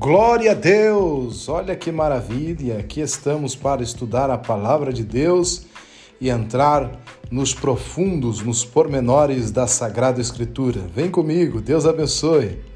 Glória a Deus! Olha que maravilha! Aqui estamos para estudar a palavra de Deus e entrar nos profundos, nos pormenores da Sagrada Escritura. Vem comigo, Deus abençoe!